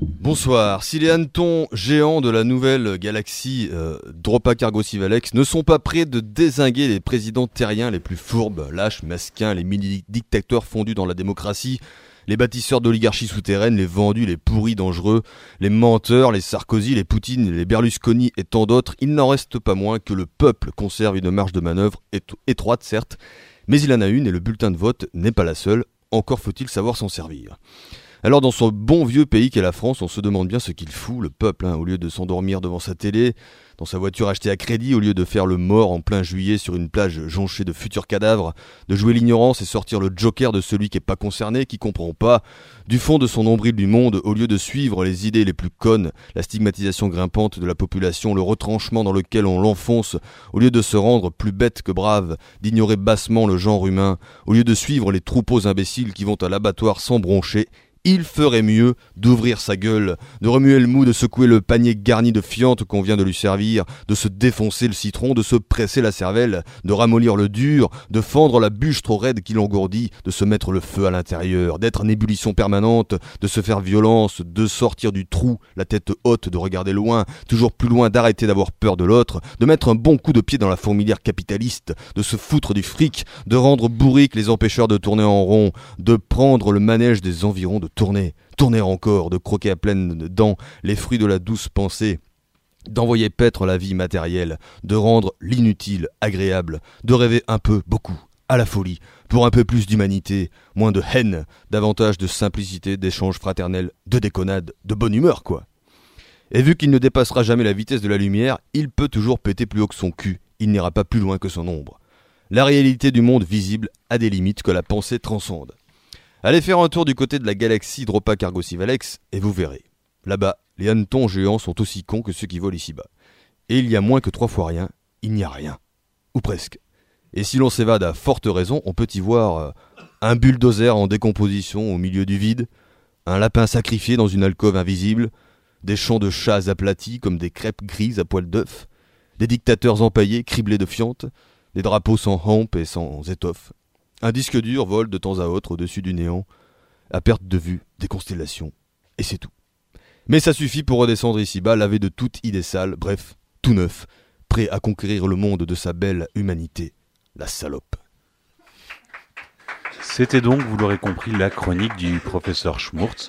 Bonsoir. Si les hannetons géants de la nouvelle galaxie euh, Dropa Cargo Civalex ne sont pas prêts de désinguer les présidents terriens les plus fourbes, lâches, masquins, les mini-dictateurs fondus dans la démocratie, les bâtisseurs d'oligarchies souterraines, les vendus, les pourris dangereux, les menteurs, les Sarkozy, les Poutine, les Berlusconi et tant d'autres, il n'en reste pas moins que le peuple conserve une marge de manœuvre étroite certes, mais il en a une et le bulletin de vote n'est pas la seule, encore faut-il savoir s'en servir. Alors dans son bon vieux pays qu'est la France, on se demande bien ce qu'il fout, le peuple, hein, au lieu de s'endormir devant sa télé, dans sa voiture achetée à crédit, au lieu de faire le mort en plein juillet sur une plage jonchée de futurs cadavres, de jouer l'ignorance et sortir le joker de celui qui n'est pas concerné, qui comprend pas, du fond de son nombril du monde, au lieu de suivre les idées les plus connes, la stigmatisation grimpante de la population, le retranchement dans lequel on l'enfonce, au lieu de se rendre plus bête que brave, d'ignorer bassement le genre humain, au lieu de suivre les troupeaux imbéciles qui vont à l'abattoir sans broncher, il ferait mieux d'ouvrir sa gueule, de remuer le mou, de secouer le panier garni de fientes qu'on vient de lui servir, de se défoncer le citron, de se presser la cervelle, de ramollir le dur, de fendre la bûche trop raide qui l'engourdit, de se mettre le feu à l'intérieur, d'être en ébullition permanente, de se faire violence, de sortir du trou, la tête haute, de regarder loin, toujours plus loin, d'arrêter d'avoir peur de l'autre, de mettre un bon coup de pied dans la fourmilière capitaliste, de se foutre du fric, de rendre bourrique les empêcheurs de tourner en rond, de prendre le manège des environs de tourner, tourner encore, de croquer à pleines dents les fruits de la douce pensée, d'envoyer paître la vie matérielle, de rendre l'inutile agréable, de rêver un peu, beaucoup, à la folie, pour un peu plus d'humanité, moins de haine, davantage de simplicité, d'échanges fraternels, de déconnade, de bonne humeur, quoi. Et vu qu'il ne dépassera jamais la vitesse de la lumière, il peut toujours péter plus haut que son cul, il n'ira pas plus loin que son ombre. La réalité du monde visible a des limites que la pensée transcende. Allez faire un tour du côté de la galaxie Dropa Cargo Civalex et vous verrez. Là-bas, les hannetons géants sont aussi cons que ceux qui volent ici-bas. Et il y a moins que trois fois rien, il n'y a rien. Ou presque. Et si l'on s'évade à forte raison, on peut y voir euh, un bulldozer en décomposition au milieu du vide, un lapin sacrifié dans une alcôve invisible, des champs de chats aplatis comme des crêpes grises à poils d'œuf, des dictateurs empaillés criblés de fientes, des drapeaux sans hampe et sans étoffe, un disque dur vole de temps à autre au-dessus du néant, à perte de vue des constellations, et c'est tout. Mais ça suffit pour redescendre ici-bas, lavé de toute idée sale, bref, tout neuf, prêt à conquérir le monde de sa belle humanité, la salope. C'était donc, vous l'aurez compris, la chronique du professeur Schmurtz.